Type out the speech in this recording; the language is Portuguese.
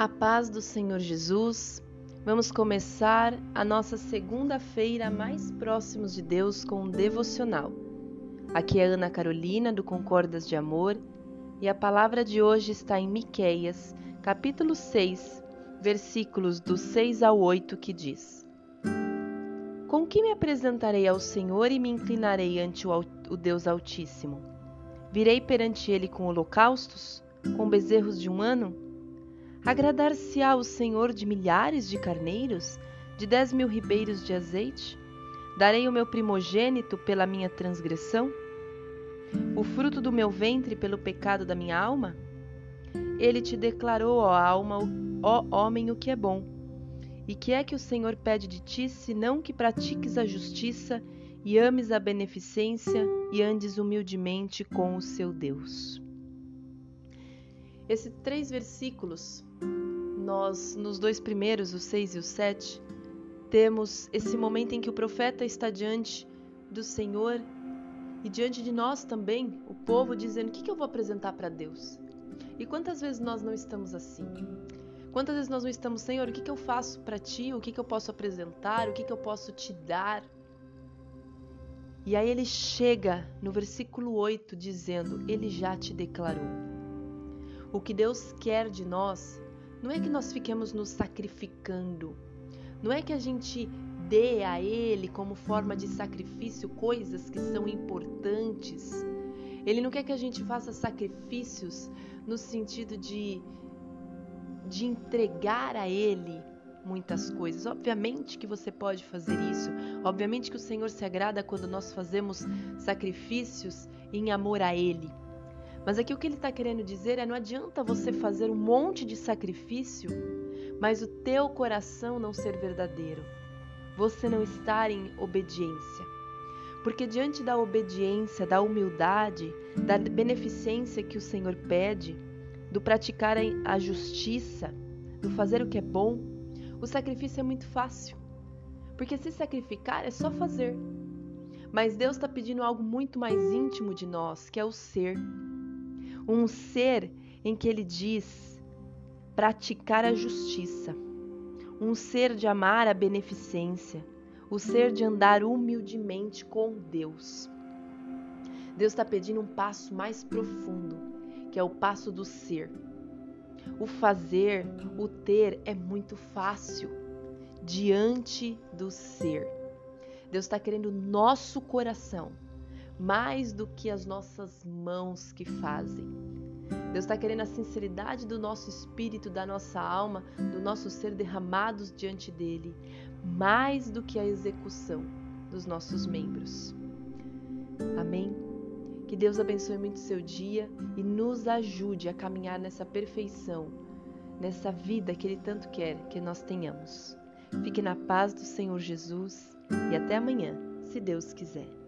A paz do Senhor Jesus. Vamos começar a nossa segunda-feira mais próximos de Deus com um devocional. Aqui é Ana Carolina do Concordas de Amor e a palavra de hoje está em Miqueias, capítulo 6, versículos do 6 ao 8, que diz: Com que me apresentarei ao Senhor e me inclinarei ante o, o Deus Altíssimo? Virei perante ele com holocaustos, com bezerros de um ano? Agradar-se-á o Senhor de milhares de carneiros, de dez mil ribeiros de azeite? Darei o meu primogênito pela minha transgressão? O fruto do meu ventre pelo pecado da minha alma? Ele te declarou, ó alma, ó homem, o que é bom. E que é que o Senhor pede de ti, senão que pratiques a justiça e ames a beneficência e andes humildemente com o seu Deus? Esses três versículos, nós, nos dois primeiros, o 6 e o 7, temos esse momento em que o profeta está diante do Senhor e diante de nós também, o povo dizendo: O que, que eu vou apresentar para Deus? E quantas vezes nós não estamos assim? Quantas vezes nós não estamos, Senhor, o que, que eu faço para ti? O que, que eu posso apresentar? O que, que eu posso te dar? E aí ele chega no versículo 8 dizendo: Ele já te declarou. O que Deus quer de nós não é que nós fiquemos nos sacrificando, não é que a gente dê a Ele como forma de sacrifício coisas que são importantes. Ele não quer que a gente faça sacrifícios no sentido de, de entregar a Ele muitas coisas. Obviamente que você pode fazer isso. Obviamente que o Senhor se agrada quando nós fazemos sacrifícios em amor a Ele. Mas aqui o que ele está querendo dizer é: não adianta você fazer um monte de sacrifício, mas o teu coração não ser verdadeiro, você não estar em obediência. Porque diante da obediência, da humildade, da beneficência que o Senhor pede, do praticar a justiça, do fazer o que é bom, o sacrifício é muito fácil. Porque se sacrificar é só fazer. Mas Deus está pedindo algo muito mais íntimo de nós, que é o ser um ser em que ele diz praticar a justiça, um ser de amar a beneficência, o ser de andar humildemente com Deus. Deus está pedindo um passo mais profundo, que é o passo do ser. O fazer, o ter é muito fácil diante do ser. Deus está querendo nosso coração mais do que as nossas mãos que fazem. Deus está querendo a sinceridade do nosso espírito, da nossa alma, do nosso ser derramados diante dele, mais do que a execução dos nossos membros. Amém? Que Deus abençoe muito seu dia e nos ajude a caminhar nessa perfeição, nessa vida que Ele tanto quer que nós tenhamos. Fique na paz do Senhor Jesus e até amanhã, se Deus quiser.